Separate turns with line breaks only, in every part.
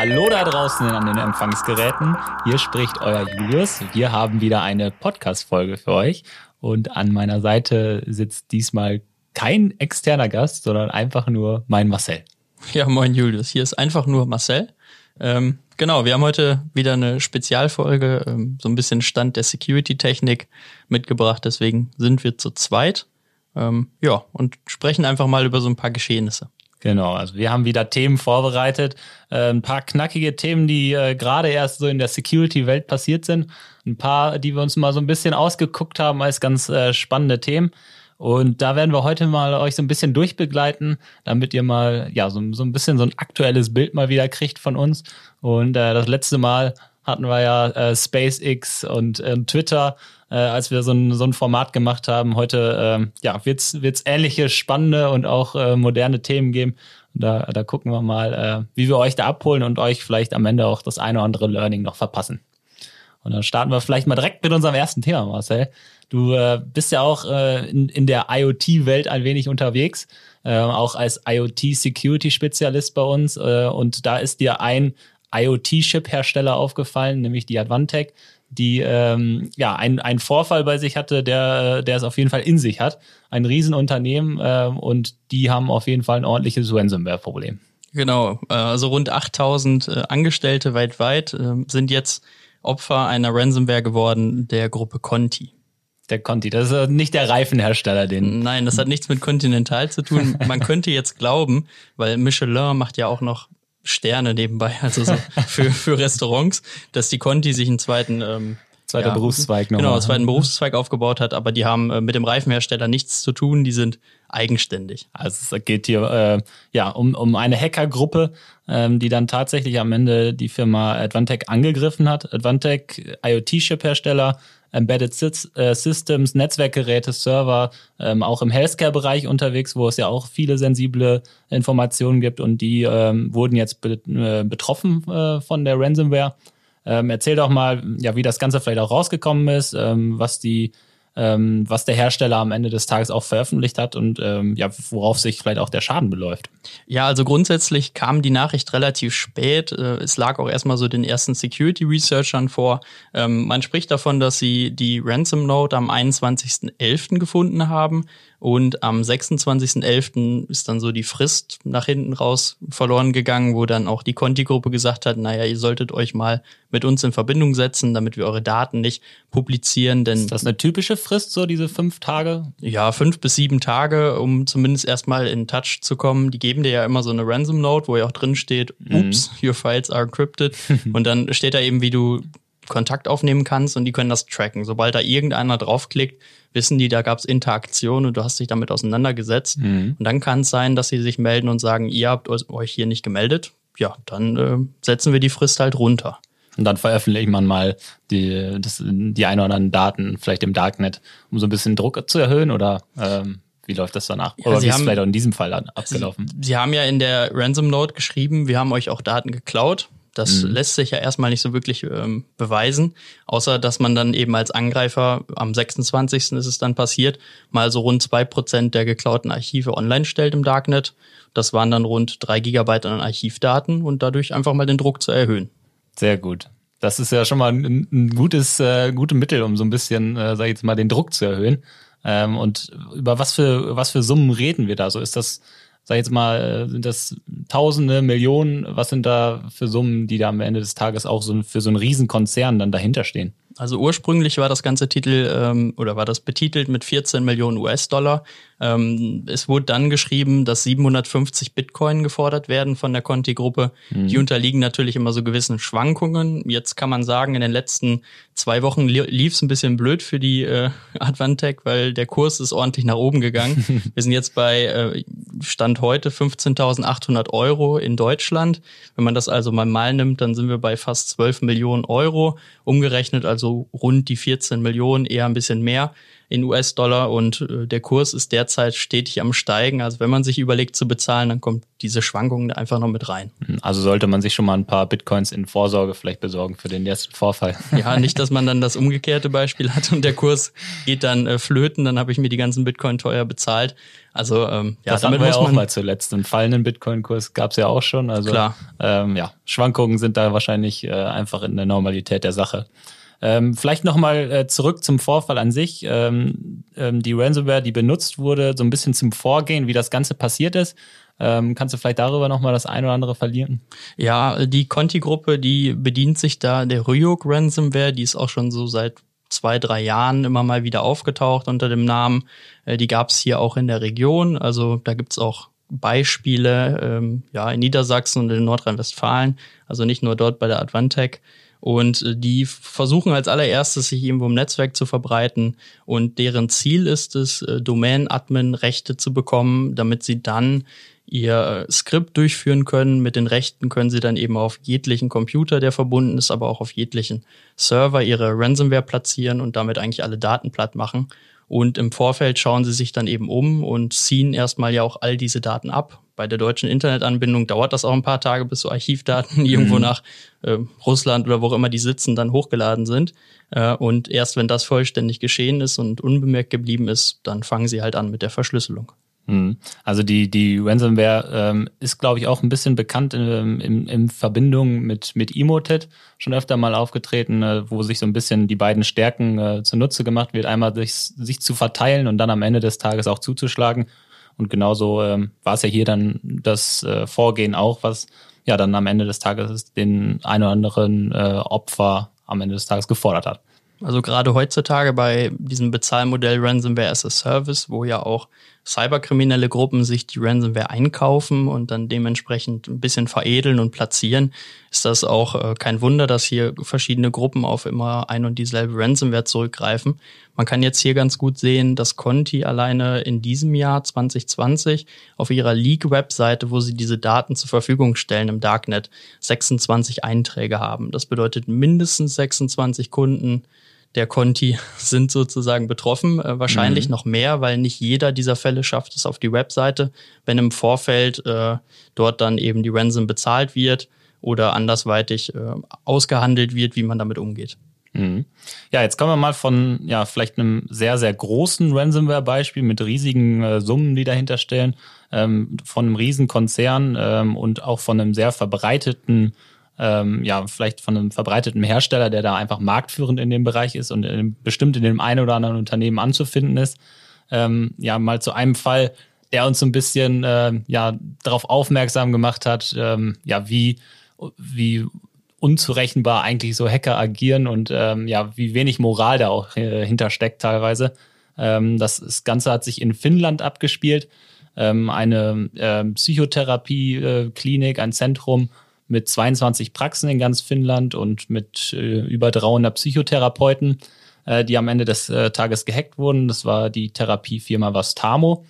Hallo da draußen an den Empfangsgeräten. Hier spricht euer Julius. Wir haben wieder eine Podcast-Folge für euch. Und an meiner Seite sitzt diesmal kein externer Gast, sondern einfach nur mein Marcel.
Ja, moin Julius. Hier ist einfach nur Marcel. Ähm, genau, wir haben heute wieder eine Spezialfolge, ähm, so ein bisschen Stand der Security-Technik mitgebracht. Deswegen sind wir zu zweit. Ähm, ja, und sprechen einfach mal über so ein paar Geschehnisse.
Genau, also wir haben wieder Themen vorbereitet, äh, ein paar knackige Themen, die äh, gerade erst so in der Security-Welt passiert sind, ein paar, die wir uns mal so ein bisschen ausgeguckt haben als ganz äh, spannende Themen. Und da werden wir heute mal euch so ein bisschen durchbegleiten, damit ihr mal ja so, so ein bisschen so ein aktuelles Bild mal wieder kriegt von uns. Und äh, das letzte Mal hatten wir ja äh, SpaceX und äh, Twitter, äh, als wir so ein, so ein Format gemacht haben. Heute äh, ja, wird es ähnliche spannende und auch äh, moderne Themen geben. Und da, da gucken wir mal, äh, wie wir euch da abholen und euch vielleicht am Ende auch das eine oder andere Learning noch verpassen. Und dann starten wir vielleicht mal direkt mit unserem ersten Thema, Marcel. Du äh, bist ja auch äh, in, in der IoT-Welt ein wenig unterwegs, äh, auch als IoT-Security-Spezialist bei uns. Äh, und da ist dir ein IoT-Chip-Hersteller aufgefallen, nämlich die Advantech, die ähm, ja einen, einen Vorfall bei sich hatte, der, der es auf jeden Fall in sich hat. Ein Riesenunternehmen äh, und die haben auf jeden Fall ein ordentliches Ransomware-Problem.
Genau, äh, also rund 8000 äh, Angestellte weltweit äh, sind jetzt Opfer einer Ransomware geworden der Gruppe Conti.
Der Conti, das ist nicht der Reifenhersteller, den.
Nein, das hat nichts mit Continental zu tun. Man könnte jetzt glauben, weil Michelin macht ja auch noch Sterne nebenbei, also so für, für Restaurants, dass die Conti sich einen zweiten ähm,
zweiter ja, Berufszweig
nochmal. Genau, einen zweiten Berufszweig aufgebaut hat, aber die haben äh, mit dem Reifenhersteller nichts zu tun, die sind eigenständig.
Also es geht hier äh, ja um, um eine Hackergruppe, ähm, die dann tatsächlich am Ende die Firma Advantech angegriffen hat. Advantech, IoT-Chip-Hersteller, Embedded äh, Systems, Netzwerkgeräte, Server, ähm, auch im Healthcare-Bereich unterwegs, wo es ja auch viele sensible Informationen gibt und die ähm, wurden jetzt be äh, betroffen äh, von der Ransomware. Ähm, erzähl doch mal, ja, wie das Ganze vielleicht auch rausgekommen ist, ähm, was die ähm, was der Hersteller am Ende des Tages auch veröffentlicht hat und ähm, ja, worauf sich vielleicht auch der Schaden beläuft.
Ja, also grundsätzlich kam die Nachricht relativ spät. Äh, es lag auch erstmal so den ersten Security Researchern vor. Ähm, man spricht davon, dass sie die Ransom Note am 21.11. gefunden haben. Und am 26.11. ist dann so die Frist nach hinten raus verloren gegangen, wo dann auch die Conti-Gruppe gesagt hat, naja, ihr solltet euch mal mit uns in Verbindung setzen, damit wir eure Daten nicht publizieren. Denn
ist das eine typische Frist, so diese fünf Tage?
Ja, fünf bis sieben Tage, um zumindest erstmal in Touch zu kommen. Die geben dir ja immer so eine Ransom Note, wo ja auch drin steht, mhm. oops, your files are encrypted. und dann steht da eben, wie du Kontakt aufnehmen kannst und die können das tracken. Sobald da irgendeiner draufklickt, wissen die, da gab es Interaktion und du hast dich damit auseinandergesetzt. Mhm. Und dann kann es sein, dass sie sich melden und sagen, ihr habt euch hier nicht gemeldet. Ja, dann äh, setzen wir die Frist halt runter.
Und dann veröffentlicht man mal die, das, die ein oder anderen Daten, vielleicht im Darknet, um so ein bisschen Druck zu erhöhen oder ähm, wie läuft das danach?
Ja, oder
wie
ist
es vielleicht auch in diesem Fall abgelaufen?
Sie, Sie haben ja in der Ransom Note geschrieben, wir haben euch auch Daten geklaut. Das mhm. lässt sich ja erstmal nicht so wirklich ähm, beweisen, außer dass man dann eben als Angreifer am 26. ist es dann passiert, mal so rund zwei Prozent der geklauten Archive online stellt im Darknet. Das waren dann rund drei Gigabyte an Archivdaten und dadurch einfach mal den Druck zu erhöhen.
Sehr gut. Das ist ja schon mal ein, ein gutes, äh, gutes Mittel, um so ein bisschen, äh, sag ich jetzt mal, den Druck zu erhöhen. Ähm, und über was für, was für Summen reden wir da? So ist das sag ich jetzt mal, sind das Tausende, Millionen, was sind da für Summen, die da am Ende des Tages auch so für so einen Riesenkonzern dann dahinter stehen?
Also ursprünglich war das ganze Titel ähm, oder war das betitelt mit 14 Millionen US-Dollar. Ähm, es wurde dann geschrieben, dass 750 Bitcoin gefordert werden von der Conti-Gruppe. Mhm. Die unterliegen natürlich immer so gewissen Schwankungen. Jetzt kann man sagen, in den letzten zwei Wochen lief es ein bisschen blöd für die äh, Advantech, weil der Kurs ist ordentlich nach oben gegangen. Wir sind jetzt bei äh, Stand heute 15.800 Euro in Deutschland. Wenn man das also mal mal nimmt, dann sind wir bei fast 12 Millionen Euro umgerechnet, also rund die 14 Millionen, eher ein bisschen mehr. In US-Dollar und äh, der Kurs ist derzeit stetig am Steigen. Also wenn man sich überlegt zu bezahlen, dann kommt diese Schwankung einfach noch mit rein.
Hm, also sollte man sich schon mal ein paar Bitcoins in Vorsorge vielleicht besorgen für den ersten Vorfall.
Ja, nicht, dass man dann das umgekehrte Beispiel hat und der Kurs geht dann äh, flöten, dann habe ich mir die ganzen Bitcoin teuer bezahlt. Also ähm,
ja, das damit wir muss ja auch mal zuletzt. Einen fallenden Bitcoin-Kurs gab es ja auch schon. Also
klar.
Ähm, ja, Schwankungen sind da wahrscheinlich äh, einfach in der Normalität der Sache. Ähm, vielleicht nochmal äh, zurück zum Vorfall an sich. Ähm, ähm, die Ransomware, die benutzt wurde, so ein bisschen zum Vorgehen, wie das Ganze passiert ist. Ähm, kannst du vielleicht darüber nochmal das ein oder andere verlieren?
Ja, die Conti-Gruppe, die bedient sich da der Ryuk Ransomware, die ist auch schon so seit zwei, drei Jahren immer mal wieder aufgetaucht unter dem Namen. Äh, die gab es hier auch in der Region. Also da gibt's auch Beispiele ähm, ja, in Niedersachsen und in Nordrhein-Westfalen, also nicht nur dort bei der Advantech. Und äh, die versuchen als allererstes, sich irgendwo im Netzwerk zu verbreiten. Und deren Ziel ist es, äh, Domain-Admin-Rechte zu bekommen, damit sie dann ihr äh, Skript durchführen können. Mit den Rechten können sie dann eben auf jeglichen Computer, der verbunden ist, aber auch auf jeglichen Server ihre Ransomware platzieren und damit eigentlich alle Daten platt machen. Und im Vorfeld schauen sie sich dann eben um und ziehen erstmal ja auch all diese Daten ab. Bei der deutschen Internetanbindung dauert das auch ein paar Tage, bis so Archivdaten irgendwo mhm. nach äh, Russland oder wo auch immer die sitzen, dann hochgeladen sind. Äh, und erst wenn das vollständig geschehen ist und unbemerkt geblieben ist, dann fangen sie halt an mit der Verschlüsselung.
Mhm. Also die, die Ransomware ähm, ist, glaube ich, auch ein bisschen bekannt in, in, in Verbindung mit, mit Emotet, schon öfter mal aufgetreten, äh, wo sich so ein bisschen die beiden Stärken äh, zunutze gemacht wird, einmal sich, sich zu verteilen und dann am Ende des Tages auch zuzuschlagen. Und genauso ähm, war es ja hier dann das äh, Vorgehen auch, was ja dann am Ende des Tages den ein oder anderen äh, Opfer am Ende des Tages gefordert hat.
Also gerade heutzutage bei diesem Bezahlmodell Ransomware as a Service, wo ja auch cyberkriminelle Gruppen sich die Ransomware einkaufen und dann dementsprechend ein bisschen veredeln und platzieren, ist das auch äh, kein Wunder, dass hier verschiedene Gruppen auf immer ein und dieselbe Ransomware zurückgreifen. Man kann jetzt hier ganz gut sehen, dass Conti alleine in diesem Jahr 2020 auf ihrer League-Webseite, wo sie diese Daten zur Verfügung stellen im Darknet, 26 Einträge haben. Das bedeutet mindestens 26 Kunden, der Conti sind sozusagen betroffen. Äh, wahrscheinlich mhm. noch mehr, weil nicht jeder dieser Fälle schafft es auf die Webseite, wenn im Vorfeld äh, dort dann eben die Ransom bezahlt wird oder andersweitig äh, ausgehandelt wird, wie man damit umgeht.
Mhm. Ja, jetzt kommen wir mal von ja vielleicht einem sehr sehr großen Ransomware-Beispiel mit riesigen äh, Summen, die dahinter stehen, ähm, von einem riesen Konzern ähm, und auch von einem sehr verbreiteten ähm, ja, vielleicht von einem verbreiteten Hersteller, der da einfach marktführend in dem Bereich ist und in, bestimmt in dem einen oder anderen Unternehmen anzufinden ist. Ähm, ja, mal zu einem Fall, der uns so ein bisschen äh, ja, darauf aufmerksam gemacht hat, ähm, ja, wie, wie unzurechenbar eigentlich so Hacker agieren und ähm, ja, wie wenig Moral da auch äh, hintersteckt teilweise. Ähm, das, das Ganze hat sich in Finnland abgespielt. Ähm, eine äh, Psychotherapie-Klinik, ein Zentrum, mit 22 Praxen in ganz Finnland und mit äh, über 300 Psychotherapeuten, äh, die am Ende des äh, Tages gehackt wurden. Das war die Therapiefirma Vastamo.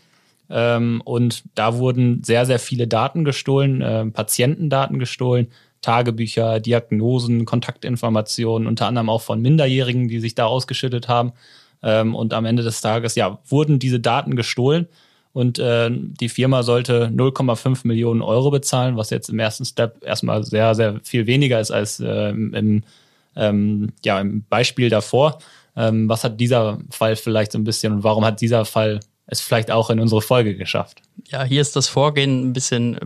Ähm, und da wurden sehr, sehr viele Daten gestohlen, äh, Patientendaten gestohlen, Tagebücher, Diagnosen, Kontaktinformationen, unter anderem auch von Minderjährigen, die sich da ausgeschüttet haben. Ähm, und am Ende des Tages, ja, wurden diese Daten gestohlen und äh, die Firma sollte 0,5 Millionen Euro bezahlen, was jetzt im ersten Step erstmal sehr, sehr viel weniger ist als äh, im, ähm, ja, im Beispiel davor. Ähm, was hat dieser Fall vielleicht so ein bisschen und warum hat dieser Fall es vielleicht auch in unsere Folge geschafft.
Ja, hier ist das Vorgehen ein bisschen äh,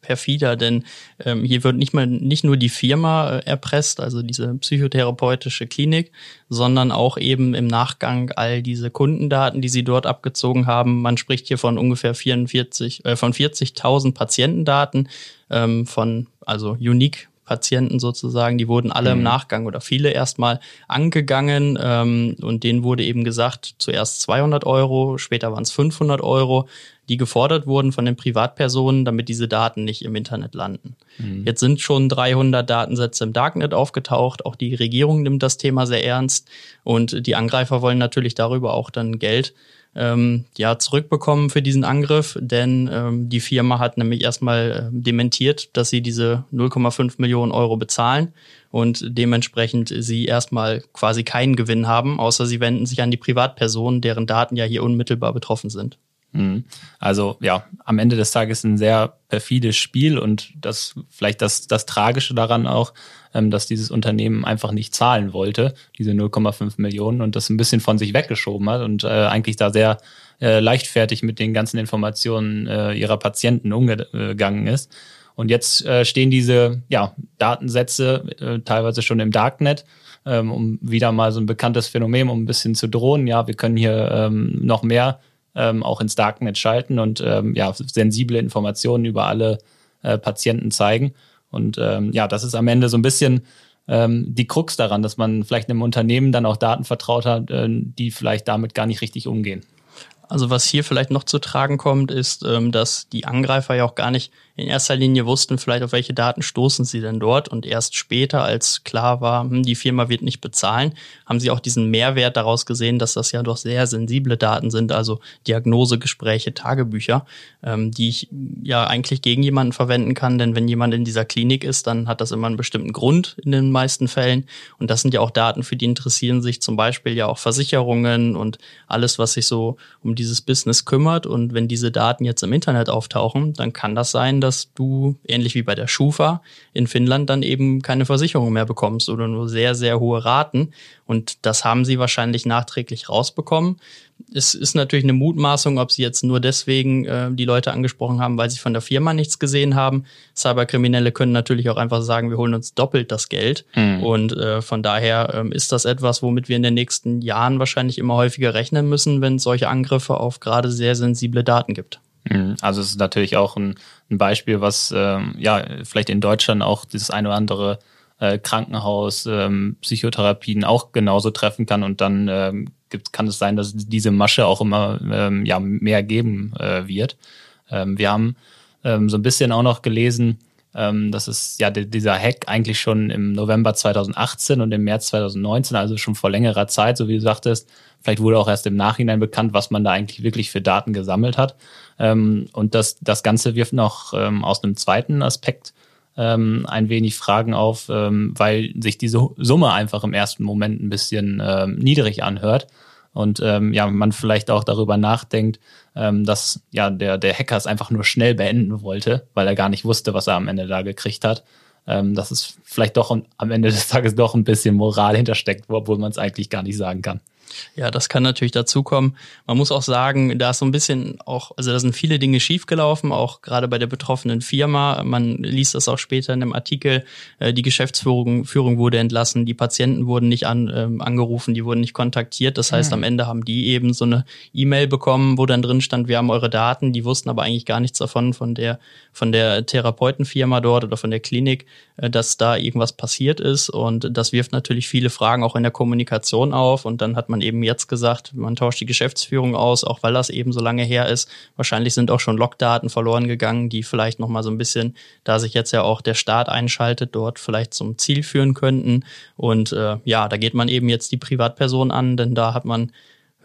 perfider, denn ähm, hier wird nicht mal nicht nur die Firma äh, erpresst, also diese psychotherapeutische Klinik, sondern auch eben im Nachgang all diese Kundendaten, die sie dort abgezogen haben. Man spricht hier von ungefähr 44, äh, von 40.000 Patientendaten, ähm, von also unique Patienten sozusagen, die wurden alle mhm. im Nachgang oder viele erstmal angegangen ähm, und denen wurde eben gesagt, zuerst 200 Euro, später waren es 500 Euro, die gefordert wurden von den Privatpersonen, damit diese Daten nicht im Internet landen. Mhm. Jetzt sind schon 300 Datensätze im Darknet aufgetaucht, auch die Regierung nimmt das Thema sehr ernst und die Angreifer wollen natürlich darüber auch dann Geld ähm, ja zurückbekommen für diesen Angriff, denn ähm, die Firma hat nämlich erstmal äh, dementiert, dass sie diese 0,5 Millionen Euro bezahlen und dementsprechend sie erstmal quasi keinen Gewinn haben, außer sie wenden sich an die Privatpersonen, deren Daten ja hier unmittelbar betroffen sind.
Mhm. Also ja, am Ende des Tages ein sehr perfides Spiel und das vielleicht das, das Tragische daran auch, ähm, dass dieses Unternehmen einfach nicht zahlen wollte, diese 0,5 Millionen und das ein bisschen von sich weggeschoben hat und äh, eigentlich da sehr äh, leichtfertig mit den ganzen Informationen äh, ihrer Patienten umgegangen ist. Und jetzt äh, stehen diese ja, Datensätze äh, teilweise schon im Darknet, ähm, um wieder mal so ein bekanntes Phänomen, um ein bisschen zu drohen. Ja, wir können hier ähm, noch mehr ähm, auch ins Darknet schalten und ähm, ja, sensible Informationen über alle äh, Patienten zeigen. Und ähm, ja, das ist am Ende so ein bisschen ähm, die Krux daran, dass man vielleicht einem Unternehmen dann auch Daten vertraut hat, äh, die vielleicht damit gar nicht richtig umgehen.
Also was hier vielleicht noch zu tragen kommt, ist, ähm, dass die Angreifer ja auch gar nicht in erster Linie wussten, vielleicht auf welche Daten stoßen sie denn dort. Und erst später, als klar war, hm, die Firma wird nicht bezahlen, haben sie auch diesen Mehrwert daraus gesehen, dass das ja doch sehr sensible Daten sind, also Diagnosegespräche, Tagebücher, ähm, die ich ja eigentlich gegen jemanden verwenden kann. Denn wenn jemand in dieser Klinik ist, dann hat das immer einen bestimmten Grund in den meisten Fällen. Und das sind ja auch Daten, für die interessieren sich zum Beispiel ja auch Versicherungen und alles, was sich so um dieses Business kümmert. Und wenn diese Daten jetzt im Internet auftauchen, dann kann das sein, dass du, ähnlich wie bei der Schufa, in Finnland dann eben keine Versicherung mehr bekommst oder nur sehr, sehr hohe Raten. Und das haben sie wahrscheinlich nachträglich rausbekommen. Es ist natürlich eine Mutmaßung, ob sie jetzt nur deswegen äh, die Leute angesprochen haben, weil sie von der Firma nichts gesehen haben. Cyberkriminelle können natürlich auch einfach sagen, wir holen uns doppelt das Geld. Mhm. Und äh, von daher ähm, ist das etwas, womit wir in den nächsten Jahren wahrscheinlich immer häufiger rechnen müssen, wenn es solche Angriffe auf gerade sehr sensible Daten gibt.
Mhm. Also es ist natürlich auch ein, ein Beispiel, was ähm, ja vielleicht in Deutschland auch das eine oder andere äh, Krankenhaus, ähm, Psychotherapien auch genauso treffen kann und dann ähm, gibt, kann es sein, dass diese Masche auch immer ähm, ja mehr geben äh, wird. Ähm, wir haben ähm, so ein bisschen auch noch gelesen, ähm, dass es ja dieser Hack eigentlich schon im November 2018 und im März 2019, also schon vor längerer Zeit, so wie du sagtest, vielleicht wurde auch erst im Nachhinein bekannt, was man da eigentlich wirklich für Daten gesammelt hat. Ähm, und das, das Ganze wirft noch ähm, aus einem zweiten Aspekt ähm, ein wenig Fragen auf, ähm, weil sich diese Summe einfach im ersten Moment ein bisschen ähm, niedrig anhört und ähm, ja, man vielleicht auch darüber nachdenkt, ähm, dass ja der, der Hacker es einfach nur schnell beenden wollte, weil er gar nicht wusste, was er am Ende da gekriegt hat. Ähm, dass es vielleicht doch am Ende des Tages doch ein bisschen Moral hintersteckt, obwohl man es eigentlich gar nicht sagen kann.
Ja, das kann natürlich dazukommen. Man muss auch sagen, da ist so ein bisschen auch, also da sind viele Dinge schiefgelaufen, auch gerade bei der betroffenen Firma. Man liest das auch später in einem Artikel. Äh, die Geschäftsführung Führung wurde entlassen, die Patienten wurden nicht an, ähm, angerufen, die wurden nicht kontaktiert. Das heißt, mhm. am Ende haben die eben so eine E-Mail bekommen, wo dann drin stand, wir haben eure Daten. Die wussten aber eigentlich gar nichts davon von der, von der Therapeutenfirma dort oder von der Klinik, äh, dass da irgendwas passiert ist. Und das wirft natürlich viele Fragen auch in der Kommunikation auf. Und dann hat man eben jetzt gesagt, man tauscht die Geschäftsführung aus, auch weil das eben so lange her ist. Wahrscheinlich sind auch schon Logdaten verloren gegangen, die vielleicht noch mal so ein bisschen, da sich jetzt ja auch der Staat einschaltet, dort vielleicht zum Ziel führen könnten. Und äh, ja, da geht man eben jetzt die Privatperson an, denn da hat man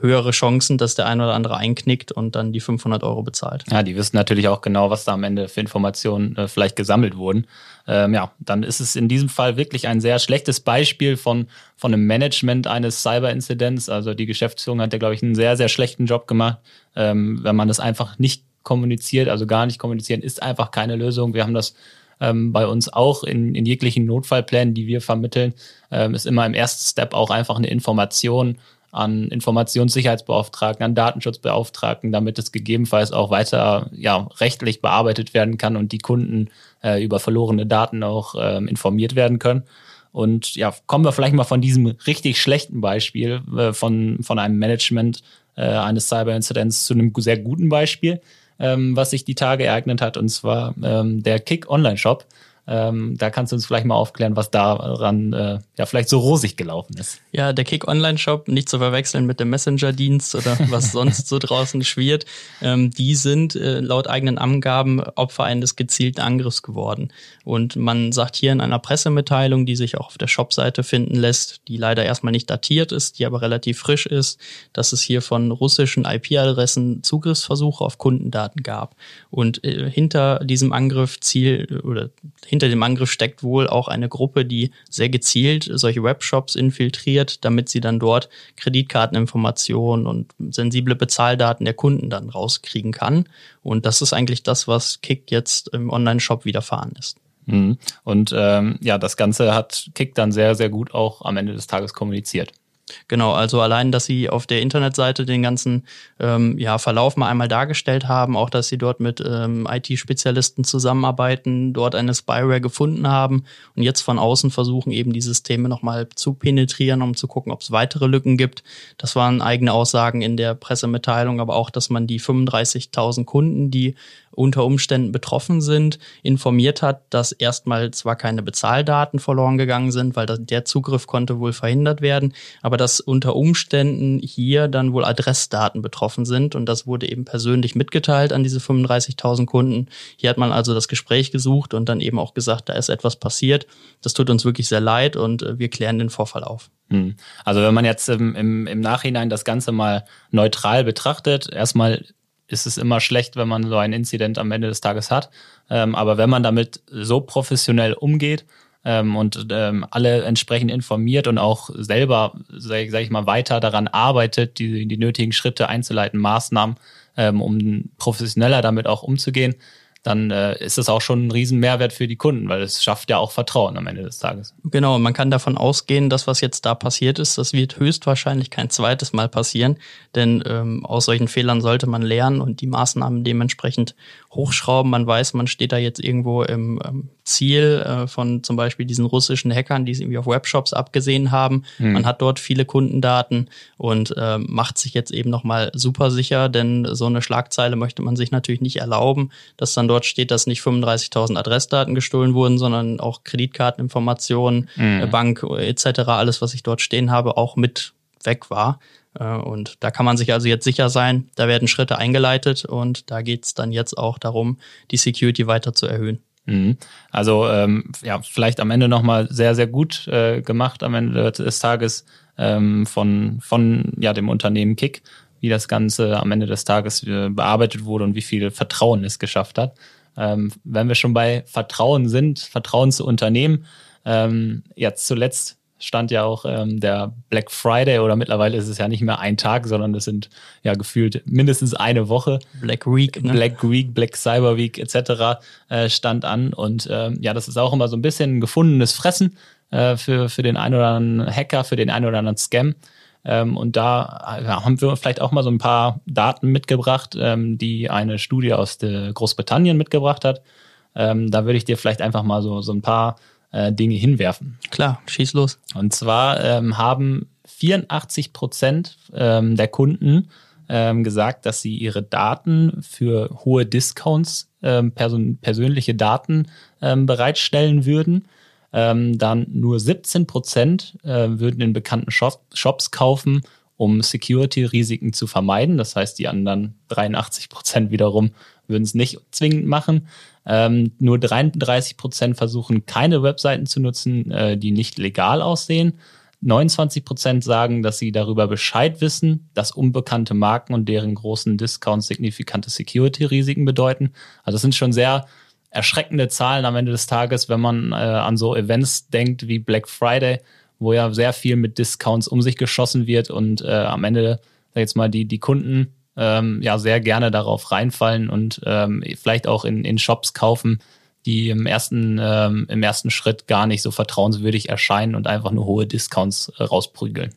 höhere Chancen, dass der eine oder andere einknickt und dann die 500 Euro bezahlt.
Ja, die wissen natürlich auch genau, was da am Ende für Informationen äh, vielleicht gesammelt wurden. Ähm, ja, dann ist es in diesem Fall wirklich ein sehr schlechtes Beispiel von, von einem Management eines Cyber-Inzidents. Also die Geschäftsführung hat ja, glaube ich, einen sehr, sehr schlechten Job gemacht, ähm, wenn man das einfach nicht kommuniziert, also gar nicht kommunizieren, ist einfach keine Lösung. Wir haben das ähm, bei uns auch in, in jeglichen Notfallplänen, die wir vermitteln, ähm, ist immer im ersten Step auch einfach eine Information an Informationssicherheitsbeauftragten, an Datenschutzbeauftragten, damit es gegebenenfalls auch weiter ja, rechtlich bearbeitet werden kann und die Kunden äh, über verlorene Daten auch ähm, informiert werden können. Und ja, kommen wir vielleicht mal von diesem richtig schlechten Beispiel äh, von, von einem Management äh, eines Cyber-Incidents zu einem sehr guten Beispiel, ähm, was sich die Tage ereignet hat, und zwar ähm, der Kick Online-Shop Ähm, da kannst du uns vielleicht mal aufklären, was daran äh, ja vielleicht so rosig gelaufen ist.
Ja, der Kick Online Shop, nicht zu verwechseln mit dem Messenger-Dienst oder was sonst so draußen schwirrt, ähm, die sind äh, laut eigenen Angaben Opfer eines gezielten Angriffs geworden. Und man sagt hier in einer Pressemitteilung, die sich auch auf der Shopseite finden lässt, die leider erstmal nicht datiert ist, die aber relativ frisch ist, dass es hier von russischen IP-Adressen Zugriffsversuche auf Kundendaten gab. Und äh, hinter diesem Angriff Ziel oder hinter dem Angriff steckt wohl auch eine Gruppe, die sehr gezielt solche Webshops infiltriert, damit sie dann dort Kreditkarteninformationen und sensible Bezahldaten der Kunden dann rauskriegen kann. Und das ist eigentlich das, was Kick jetzt im Online-Shop widerfahren ist.
Mhm. Und ähm, ja, das Ganze hat Kick dann sehr, sehr gut auch am Ende des Tages kommuniziert.
Genau, also allein, dass sie auf der Internetseite den ganzen ähm, ja, Verlauf mal einmal dargestellt haben, auch dass sie dort mit ähm, IT-Spezialisten zusammenarbeiten, dort eine Spyware gefunden haben und jetzt von außen versuchen, eben die Systeme nochmal zu penetrieren, um zu gucken, ob es weitere Lücken gibt. Das waren eigene Aussagen in der Pressemitteilung, aber auch, dass man die 35.000 Kunden, die unter Umständen betroffen sind, informiert hat, dass erstmal zwar keine Bezahldaten verloren gegangen sind, weil der Zugriff konnte wohl verhindert werden, aber dass unter Umständen hier dann wohl Adressdaten betroffen sind und das wurde eben persönlich mitgeteilt an diese 35.000 Kunden. Hier hat man also das Gespräch gesucht und dann eben auch gesagt, da ist etwas passiert. Das tut uns wirklich sehr leid und äh, wir klären den Vorfall auf.
Hm. Also wenn man jetzt im, im, im Nachhinein das Ganze mal neutral betrachtet, erstmal ist es immer schlecht, wenn man so einen Incident am Ende des Tages hat. Ähm, aber wenn man damit so professionell umgeht ähm, und ähm, alle entsprechend informiert und auch selber, sage sag ich mal, weiter daran arbeitet, die, die nötigen Schritte einzuleiten, Maßnahmen, ähm, um professioneller damit auch umzugehen, dann äh, ist das auch schon ein riesen Mehrwert für die Kunden, weil es schafft ja auch Vertrauen am Ende des Tages.
Genau, man kann davon ausgehen, dass was jetzt da passiert ist, das wird höchstwahrscheinlich kein zweites Mal passieren, denn ähm, aus solchen Fehlern sollte man lernen und die Maßnahmen dementsprechend hochschrauben. Man weiß, man steht da jetzt irgendwo im ähm, Ziel äh, von zum Beispiel diesen russischen Hackern, die es irgendwie auf Webshops abgesehen haben. Mhm. Man hat dort viele Kundendaten und äh, macht sich jetzt eben nochmal super sicher, denn so eine Schlagzeile möchte man sich natürlich nicht erlauben, dass dann dort steht, dass nicht 35.000 Adressdaten gestohlen wurden, sondern auch Kreditkarteninformationen, mhm. Bank etc., alles, was ich dort stehen habe, auch mit weg war. Äh, und da kann man sich also jetzt sicher sein, da werden Schritte eingeleitet und da geht es dann jetzt auch darum, die Security weiter zu erhöhen.
Mhm. Also ähm, ja, vielleicht am Ende nochmal sehr, sehr gut äh, gemacht am Ende des Tages ähm, von, von ja, dem Unternehmen Kick, wie das Ganze am Ende des Tages äh, bearbeitet wurde und wie viel Vertrauen es geschafft hat. Ähm, wenn wir schon bei Vertrauen sind, Vertrauen zu Unternehmen, ähm, jetzt zuletzt stand ja auch ähm, der Black Friday oder mittlerweile ist es ja nicht mehr ein Tag, sondern es sind ja gefühlt mindestens eine Woche.
Black Week,
ne? Black Week, Black Cyber Week etc. Äh, stand an und ähm, ja, das ist auch immer so ein bisschen ein gefundenes Fressen äh, für, für den einen oder anderen Hacker, für den einen oder anderen Scam. Ähm, und da ja, haben wir vielleicht auch mal so ein paar Daten mitgebracht, ähm, die eine Studie aus Großbritannien mitgebracht hat. Ähm, da würde ich dir vielleicht einfach mal so, so ein paar äh, Dinge hinwerfen.
Klar, schieß los.
Und zwar haben 84 Prozent der Kunden gesagt, dass sie ihre Daten für hohe Discounts, persönliche Daten bereitstellen würden. Ähm, dann nur 17 Prozent äh, würden in bekannten Shop Shops kaufen, um Security-Risiken zu vermeiden. Das heißt, die anderen 83 Prozent wiederum würden es nicht zwingend machen. Ähm, nur 33 Prozent versuchen keine Webseiten zu nutzen, äh, die nicht legal aussehen. 29 Prozent sagen, dass sie darüber Bescheid wissen, dass unbekannte Marken und deren großen Discounts signifikante Security-Risiken bedeuten. Also das sind schon sehr erschreckende Zahlen am Ende des Tages, wenn man äh, an so Events denkt wie Black Friday, wo ja sehr viel mit Discounts um sich geschossen wird und äh, am Ende, sag jetzt mal, die, die Kunden ähm, ja sehr gerne darauf reinfallen und ähm, vielleicht auch in, in Shops kaufen, die im ersten, ähm, im ersten Schritt gar nicht so vertrauenswürdig erscheinen und einfach nur hohe Discounts äh, rausprügeln.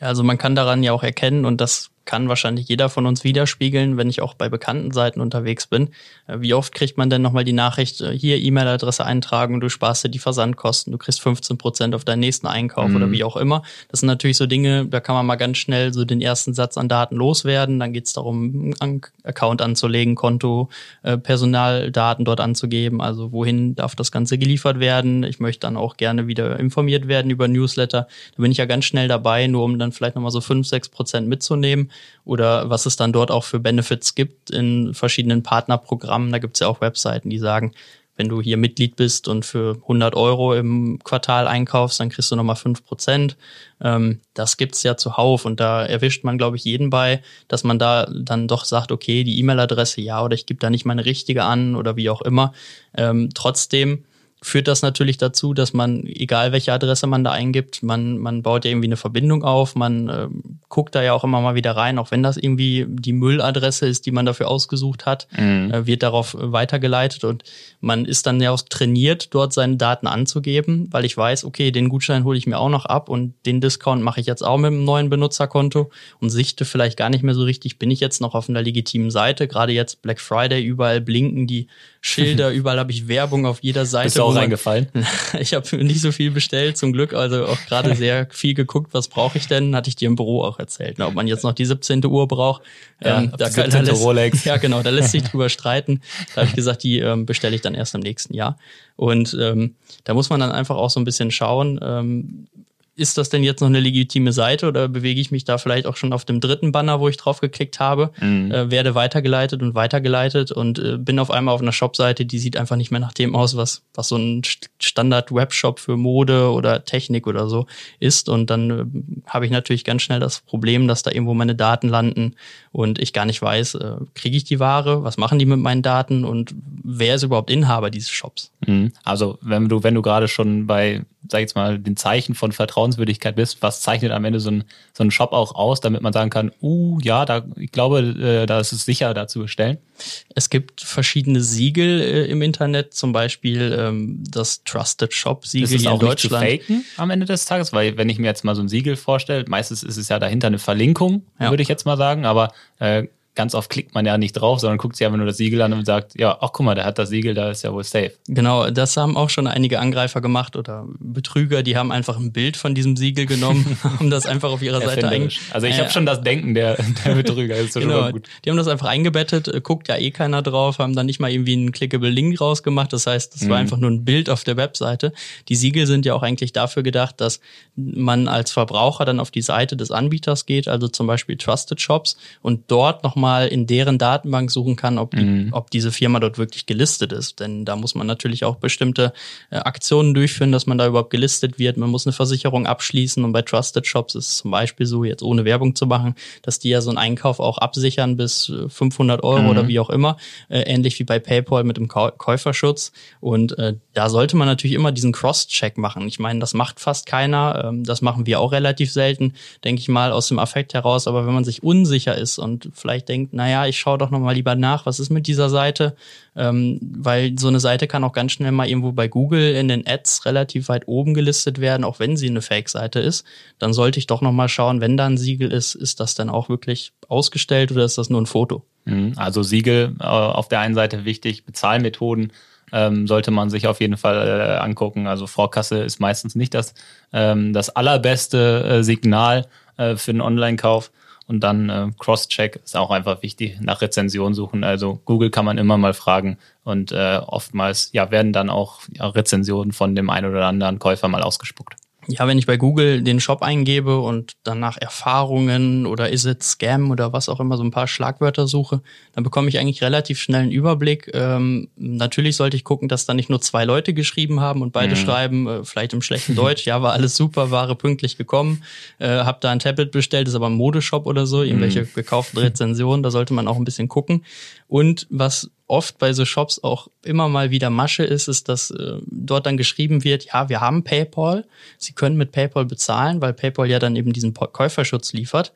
Ja, also man kann daran ja auch erkennen, und das kann wahrscheinlich jeder von uns widerspiegeln, wenn ich auch bei bekannten Seiten unterwegs bin. Äh, wie oft kriegt man denn nochmal die Nachricht, äh, hier E-Mail-Adresse eintragen, du sparst dir die Versandkosten, du kriegst 15 Prozent auf deinen nächsten Einkauf mhm. oder wie auch immer. Das sind natürlich so Dinge, da kann man mal ganz schnell so den ersten Satz an Daten loswerden. Dann geht es darum, einen Account anzulegen, Konto, äh, Personaldaten dort anzugeben. Also wohin darf das Ganze geliefert werden? Ich möchte dann auch gerne wieder informiert werden über Newsletter. Da bin ich ja ganz schnell dabei, nur um dann vielleicht nochmal so 5, 6 Prozent mitzunehmen. Oder was es dann dort auch für Benefits gibt in verschiedenen Partnerprogrammen. Da gibt es ja auch Webseiten, die sagen, wenn du hier Mitglied bist und für 100 Euro im Quartal einkaufst, dann kriegst du nochmal 5 Prozent. Ähm, das gibt's ja zuhauf und da erwischt man, glaube ich, jeden bei, dass man da dann doch sagt, okay, die E-Mail-Adresse ja oder ich gebe da nicht meine richtige an oder wie auch immer. Ähm, trotzdem führt das natürlich dazu, dass man, egal welche Adresse man da eingibt, man, man baut ja irgendwie eine Verbindung auf, man äh, guckt da ja auch immer mal wieder rein, auch wenn das irgendwie die Mülladresse ist, die man dafür ausgesucht hat, mhm. äh, wird darauf weitergeleitet und man ist dann ja auch trainiert, dort seine Daten anzugeben, weil ich weiß, okay, den Gutschein hole ich mir auch noch ab und den Discount mache ich jetzt auch mit einem neuen Benutzerkonto und sichte vielleicht gar nicht mehr so richtig, bin ich jetzt noch auf einer legitimen Seite, gerade jetzt Black Friday, überall blinken die Schilder, überall habe ich Werbung auf jeder Seite. Bist
du auch reingefallen?
ich habe nicht so viel bestellt, zum Glück, also auch gerade sehr viel geguckt, was brauche ich denn, hatte ich dir im Büro auch erzählt. Na, ob man jetzt noch die 17. Uhr braucht,
ja, ähm, da, kann, da lässt, Rolex.
Ja, genau, da lässt sich drüber streiten. Da habe ich gesagt, die ähm, bestelle ich dann erst im nächsten Jahr. Und ähm, da muss man dann einfach auch so ein bisschen schauen, ähm, ist das denn jetzt noch eine legitime Seite oder bewege ich mich da vielleicht auch schon auf dem dritten Banner, wo ich drauf geklickt habe, mhm. äh, werde weitergeleitet und weitergeleitet und äh, bin auf einmal auf einer Shopseite, die sieht einfach nicht mehr nach dem aus, was, was so ein Standard-Webshop für Mode oder Technik oder so ist. Und dann äh, habe ich natürlich ganz schnell das Problem, dass da irgendwo meine Daten landen und ich gar nicht weiß, äh, kriege ich die Ware, was machen die mit meinen Daten und wer ist überhaupt Inhaber dieses Shops?
Mhm. Also wenn du, wenn du gerade schon bei, sag ich jetzt mal, den Zeichen von Vertrauen Vertrauenswürdigkeit bist, was zeichnet am Ende so ein, so ein Shop auch aus, damit man sagen kann, uh, ja, da, ich glaube, äh, da ist es sicher, da zu bestellen?
Es gibt verschiedene Siegel äh, im Internet, zum Beispiel ähm, das Trusted Shop Siegel
ist hier auch in Deutschland. Nicht zu faken am Ende des Tages, weil wenn ich mir jetzt mal so ein Siegel vorstelle, meistens ist es ja dahinter eine Verlinkung, ja. würde ich jetzt mal sagen, aber äh, ganz oft klickt man ja nicht drauf, sondern guckt sich einfach nur das Siegel an und sagt, ja, ach guck mal, der hat das Siegel, da ist ja wohl safe.
Genau, das haben auch schon einige Angreifer gemacht oder Betrüger, die haben einfach ein Bild von diesem Siegel genommen, haben das einfach auf ihrer Seite eingebettet.
Also ich äh, habe schon das Denken der, der Betrüger,
ist so genau, schon gut. Die haben das einfach eingebettet, äh, guckt ja eh keiner drauf, haben dann nicht mal irgendwie einen clickable Link rausgemacht, das heißt, das mhm. war einfach nur ein Bild auf der Webseite. Die Siegel sind ja auch eigentlich dafür gedacht, dass man als Verbraucher dann auf die Seite des Anbieters geht, also zum Beispiel Trusted Shops und dort nochmal in deren Datenbank suchen kann, ob, die, mhm. ob diese Firma dort wirklich gelistet ist. Denn da muss man natürlich auch bestimmte äh, Aktionen durchführen, dass man da überhaupt gelistet wird. Man muss eine Versicherung abschließen und bei Trusted Shops ist es zum Beispiel so, jetzt ohne Werbung zu machen, dass die ja so einen Einkauf auch absichern bis 500 Euro mhm. oder wie auch immer, äh, ähnlich wie bei PayPal mit dem Käuferschutz. Und äh, da sollte man natürlich immer diesen Cross-Check machen. Ich meine, das macht fast keiner. Ähm, das machen wir auch relativ selten, denke ich mal, aus dem Affekt heraus. Aber wenn man sich unsicher ist und vielleicht denkt, naja, ich schaue doch nochmal lieber nach, was ist mit dieser Seite, ähm, weil so eine Seite kann auch ganz schnell mal irgendwo bei Google in den Ads relativ weit oben gelistet werden, auch wenn sie eine Fake-Seite ist. Dann sollte ich doch nochmal schauen, wenn da ein Siegel ist, ist das dann auch wirklich ausgestellt oder ist das nur ein Foto?
Mhm. Also Siegel äh, auf der einen Seite wichtig, Bezahlmethoden ähm, sollte man sich auf jeden Fall äh, angucken. Also Vorkasse ist meistens nicht das, ähm, das allerbeste äh, Signal äh, für einen Online-Kauf. Und dann äh, Cross-Check ist auch einfach wichtig, nach Rezension suchen. Also Google kann man immer mal fragen. Und äh, oftmals ja, werden dann auch ja, Rezensionen von dem einen oder anderen Käufer mal ausgespuckt
ja, wenn ich bei Google den Shop eingebe und danach Erfahrungen oder is it Scam oder was auch immer so ein paar Schlagwörter suche, dann bekomme ich eigentlich relativ schnell einen Überblick. Ähm, natürlich sollte ich gucken, dass da nicht nur zwei Leute geschrieben haben und beide mhm. schreiben, äh, vielleicht im schlechten Deutsch, ja, war alles super, Ware pünktlich gekommen, äh, hab da ein Tablet bestellt, ist aber ein Modeshop oder so, irgendwelche mhm. gekauften Rezensionen, da sollte man auch ein bisschen gucken. Und was oft bei so Shops auch immer mal wieder Masche ist, ist, dass äh, dort dann geschrieben wird, ja, wir haben PayPal, Sie können mit PayPal bezahlen, weil PayPal ja dann eben diesen Käuferschutz liefert.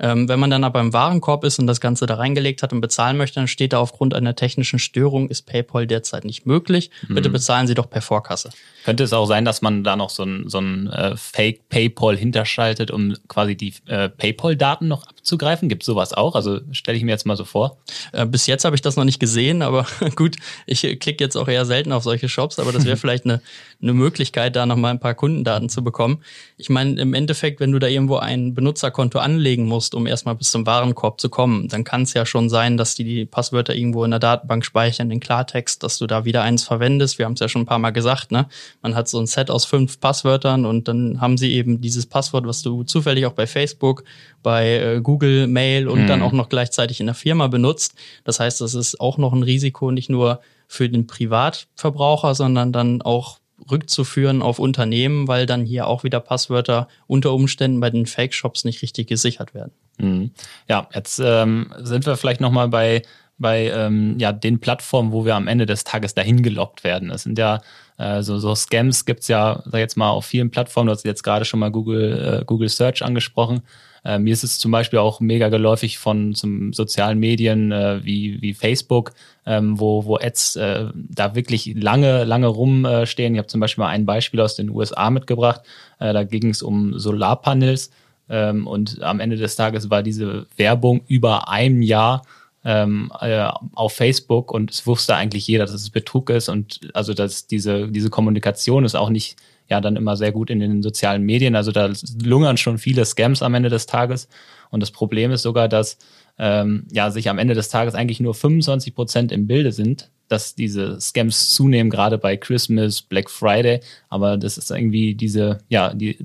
Ähm, wenn man dann aber im Warenkorb ist und das Ganze da reingelegt hat und bezahlen möchte, dann steht da aufgrund einer technischen Störung ist PayPal derzeit nicht möglich. Bitte mhm. bezahlen Sie doch per Vorkasse.
Könnte es auch sein, dass man da noch so ein, so ein äh, Fake PayPal hinterschaltet, um quasi die äh, PayPal-Daten noch abzugreifen? Gibt sowas auch? Also stelle ich mir jetzt mal so vor.
Äh, bis jetzt habe ich das noch nicht gesehen, aber gut, ich klicke jetzt auch eher selten auf solche Shops, aber das wäre vielleicht eine, eine Möglichkeit, da nochmal ein paar Kundendaten zu bekommen. Ich meine, im Endeffekt, wenn du da irgendwo ein Benutzerkonto anlegen musst, um erstmal bis zum Warenkorb zu kommen, dann kann es ja schon sein, dass die die Passwörter irgendwo in der Datenbank speichern, in Klartext, dass du da wieder eins verwendest. Wir haben es ja schon ein paar Mal gesagt, ne? Man hat so ein Set aus fünf Passwörtern und dann haben sie eben dieses Passwort, was du zufällig auch bei Facebook, bei äh, Google Mail und mhm. dann auch noch gleichzeitig in der Firma benutzt. Das heißt, das ist auch noch ein Risiko, nicht nur für den Privatverbraucher, sondern dann auch rückzuführen auf Unternehmen, weil dann hier auch wieder Passwörter unter Umständen bei den Fake-Shops nicht richtig gesichert werden.
Mhm. Ja, jetzt ähm, sind wir vielleicht nochmal bei, bei ähm, ja, den Plattformen, wo wir am Ende des Tages dahin gelockt werden. Das sind ja äh, so, so Scams gibt's ja, sag jetzt mal, auf vielen Plattformen. Du hast jetzt gerade schon mal Google, äh, Google Search angesprochen. Äh, mir ist es zum Beispiel auch mega geläufig von zum sozialen Medien äh, wie, wie Facebook, ähm, wo, wo Ads äh, da wirklich lange, lange rumstehen. ich habe zum Beispiel mal ein Beispiel aus den USA mitgebracht. Äh, da ging es um Solarpanels. Ähm, und am Ende des Tages war diese Werbung über ein Jahr ähm, äh, auf Facebook und es wusste eigentlich jeder, dass es Betrug ist und also dass diese, diese Kommunikation ist auch nicht ja dann immer sehr gut in den sozialen Medien. Also da lungern schon viele Scams am Ende des Tages. Und das Problem ist sogar, dass ähm, ja sich am Ende des Tages eigentlich nur 25 Prozent im Bilde sind, dass diese Scams zunehmen, gerade bei Christmas, Black Friday. Aber das ist irgendwie diese, ja, die,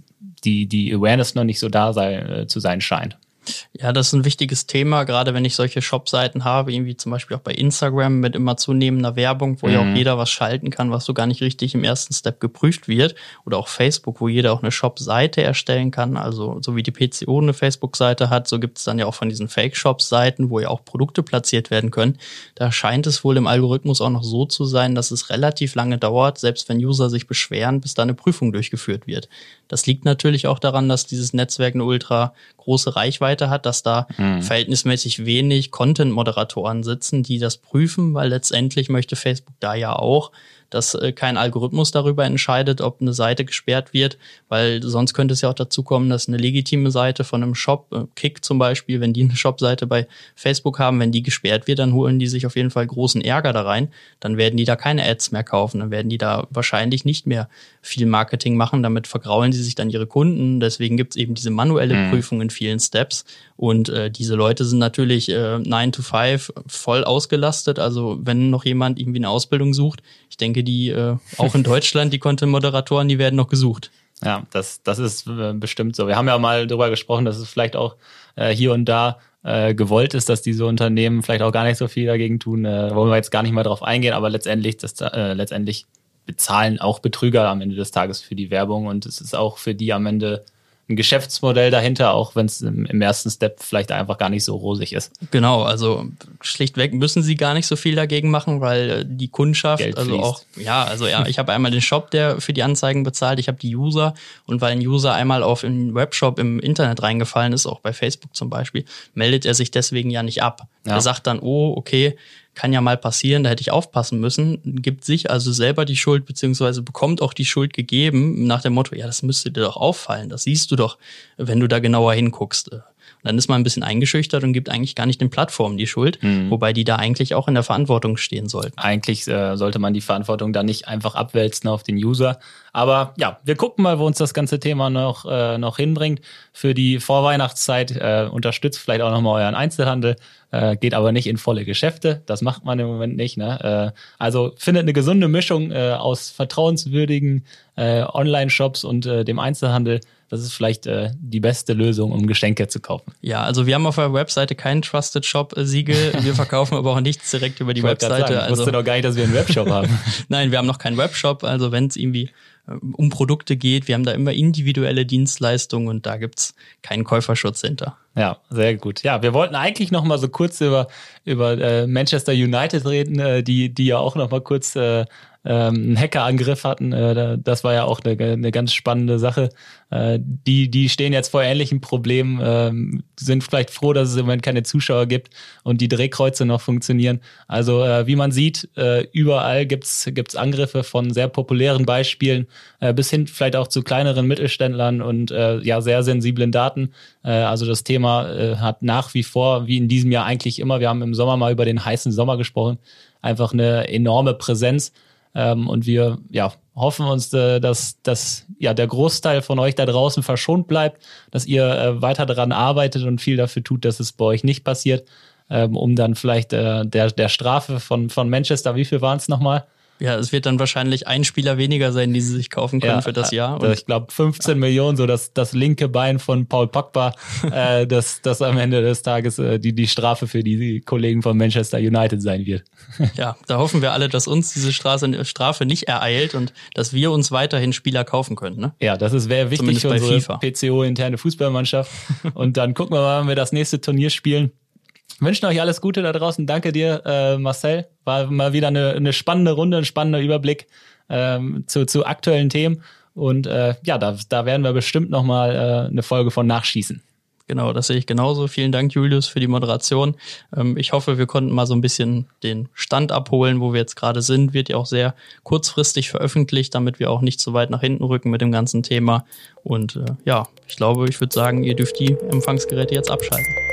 die, die Awareness noch nicht so da sei, äh, zu sein scheint.
Ja, das ist ein wichtiges Thema, gerade wenn ich solche Shop-Seiten habe, irgendwie zum Beispiel auch bei Instagram mit immer zunehmender Werbung, wo mhm. ja auch mhm. jeder was schalten kann, was so gar nicht richtig im ersten Step geprüft wird. Oder auch Facebook, wo jeder auch eine Shop-Seite erstellen kann. Also so wie die PCO eine Facebook-Seite hat, so gibt es dann ja auch von diesen Fake-Shops-Seiten, wo ja auch Produkte platziert werden können. Da scheint es wohl im Algorithmus auch noch so zu sein, dass es relativ lange dauert, selbst wenn User sich beschweren, bis da eine Prüfung durchgeführt wird. Das liegt natürlich auch daran, dass dieses Netzwerk eine ultra große Reichweite hat, dass da mhm. verhältnismäßig wenig Content-Moderatoren sitzen, die das prüfen, weil letztendlich möchte Facebook da ja auch dass äh, kein Algorithmus darüber entscheidet, ob eine Seite gesperrt wird, weil sonst könnte es ja auch dazu kommen, dass eine legitime Seite von einem Shop, äh, Kick zum Beispiel, wenn die eine Shop-Seite bei Facebook haben, wenn die gesperrt wird, dann holen die sich auf jeden Fall großen Ärger da rein. Dann werden die da keine Ads mehr kaufen, dann werden die da wahrscheinlich nicht mehr viel Marketing machen, damit vergraulen sie sich dann ihre Kunden. Deswegen gibt es eben diese manuelle mhm. Prüfung in vielen Steps. Und äh, diese Leute sind natürlich äh, 9 to 5 voll ausgelastet. Also wenn noch jemand irgendwie eine Ausbildung sucht, ich denke, die äh, auch in Deutschland, die Content-Moderatoren, die werden noch gesucht.
Ja, das, das ist äh, bestimmt so. Wir haben ja mal darüber gesprochen, dass es vielleicht auch äh, hier und da äh, gewollt ist, dass diese Unternehmen vielleicht auch gar nicht so viel dagegen tun. Äh, wollen wir jetzt gar nicht mal drauf eingehen, aber letztendlich, das, äh, letztendlich bezahlen auch Betrüger am Ende des Tages für die Werbung und es ist auch für die am Ende ein Geschäftsmodell dahinter, auch wenn es im, im, ersten Step vielleicht einfach gar nicht so rosig ist.
Genau, also schlichtweg müssen sie gar nicht so viel dagegen machen, weil äh, die Kundschaft, Geld also fließt. auch, ja, also ja, ich habe einmal den Shop, der für die Anzeigen bezahlt, ich habe die User und weil ein User einmal auf einen Webshop im Internet reingefallen ist, auch bei Facebook zum Beispiel, meldet er sich deswegen ja nicht ab. Ja. Er sagt dann, oh, okay, kann ja mal passieren, da hätte ich aufpassen müssen, gibt sich also selber die Schuld, beziehungsweise bekommt auch die Schuld gegeben, nach dem Motto, ja, das müsste dir doch auffallen, das siehst du doch, wenn du da genauer hinguckst. Dann ist man ein bisschen eingeschüchtert und gibt eigentlich gar nicht den Plattformen die Schuld, mhm. wobei die da eigentlich auch in der Verantwortung stehen sollten.
Eigentlich äh, sollte man die Verantwortung da nicht einfach abwälzen auf den User. Aber ja, wir gucken mal, wo uns das ganze Thema noch, äh, noch hinbringt. Für die Vorweihnachtszeit äh, unterstützt vielleicht auch nochmal euren Einzelhandel äh, geht aber nicht in volle Geschäfte. Das macht man im Moment nicht. Ne? Äh, also findet eine gesunde Mischung äh, aus vertrauenswürdigen Online-Shops und dem Einzelhandel. Das ist vielleicht äh, die beste Lösung, um Geschenke zu kaufen.
Ja, also wir haben auf der Webseite kein Trusted Shop-Siegel. Wir verkaufen aber auch nichts direkt über die ich Webseite. Sagen,
ich
also,
wusste noch gar nicht, dass wir einen Webshop haben.
Nein, wir haben noch keinen Webshop. Also wenn es irgendwie äh, um Produkte geht. Wir haben da immer individuelle Dienstleistungen und da gibt's keinen Käuferschutz hinter.
Ja, sehr gut. Ja, wir wollten eigentlich noch mal so kurz über über äh, Manchester United reden, äh, die die ja auch noch mal kurz äh, ähm, einen Hackerangriff hatten. Äh, das war ja auch eine, eine ganz spannende Sache. Äh, die, die stehen jetzt vor ähnlichen Problemen, äh, sind vielleicht froh, dass es im Moment keine Zuschauer gibt und die Drehkreuze noch funktionieren. Also äh, wie man sieht, äh, überall gibt's gibt's Angriffe von sehr populären Beispielen äh, bis hin vielleicht auch zu kleineren Mittelständlern und äh, ja sehr sensiblen Daten. Äh, also das Thema äh, hat nach wie vor, wie in diesem Jahr eigentlich immer, wir haben im Sommer mal über den heißen Sommer gesprochen, einfach eine enorme Präsenz. Ähm, und wir ja, hoffen uns, äh, dass, dass ja, der Großteil von euch da draußen verschont bleibt, dass ihr äh, weiter daran arbeitet und viel dafür tut, dass es bei euch nicht passiert, ähm, um dann vielleicht äh, der, der Strafe von, von Manchester, wie viel waren es nochmal?
Ja, es wird dann wahrscheinlich ein Spieler weniger sein, die sie sich kaufen können ja, für das Jahr.
Und ich glaube 15 Millionen, so das, das linke Bein von Paul Pogba, äh, das, das am Ende des Tages äh, die, die Strafe für die Kollegen von Manchester United sein wird.
ja, da hoffen wir alle, dass uns diese Straße, Strafe nicht ereilt und dass wir uns weiterhin Spieler kaufen können. Ne?
Ja, das ist wäre wichtig Zumindest für unsere PCO-interne Fußballmannschaft. und dann gucken wir mal, wenn wir das nächste Turnier spielen wünschen euch alles Gute da draußen. Danke dir, äh, Marcel. War mal wieder eine, eine spannende Runde, ein spannender Überblick ähm, zu, zu aktuellen Themen. Und äh, ja, da, da werden wir bestimmt nochmal äh, eine Folge von nachschießen.
Genau, das sehe ich genauso. Vielen Dank, Julius, für die Moderation. Ähm, ich hoffe, wir konnten mal so ein bisschen den Stand abholen, wo wir jetzt gerade sind. Wird ja auch sehr kurzfristig veröffentlicht, damit wir auch nicht so weit nach hinten rücken mit dem ganzen Thema. Und äh, ja, ich glaube, ich würde sagen, ihr dürft die Empfangsgeräte jetzt abschalten.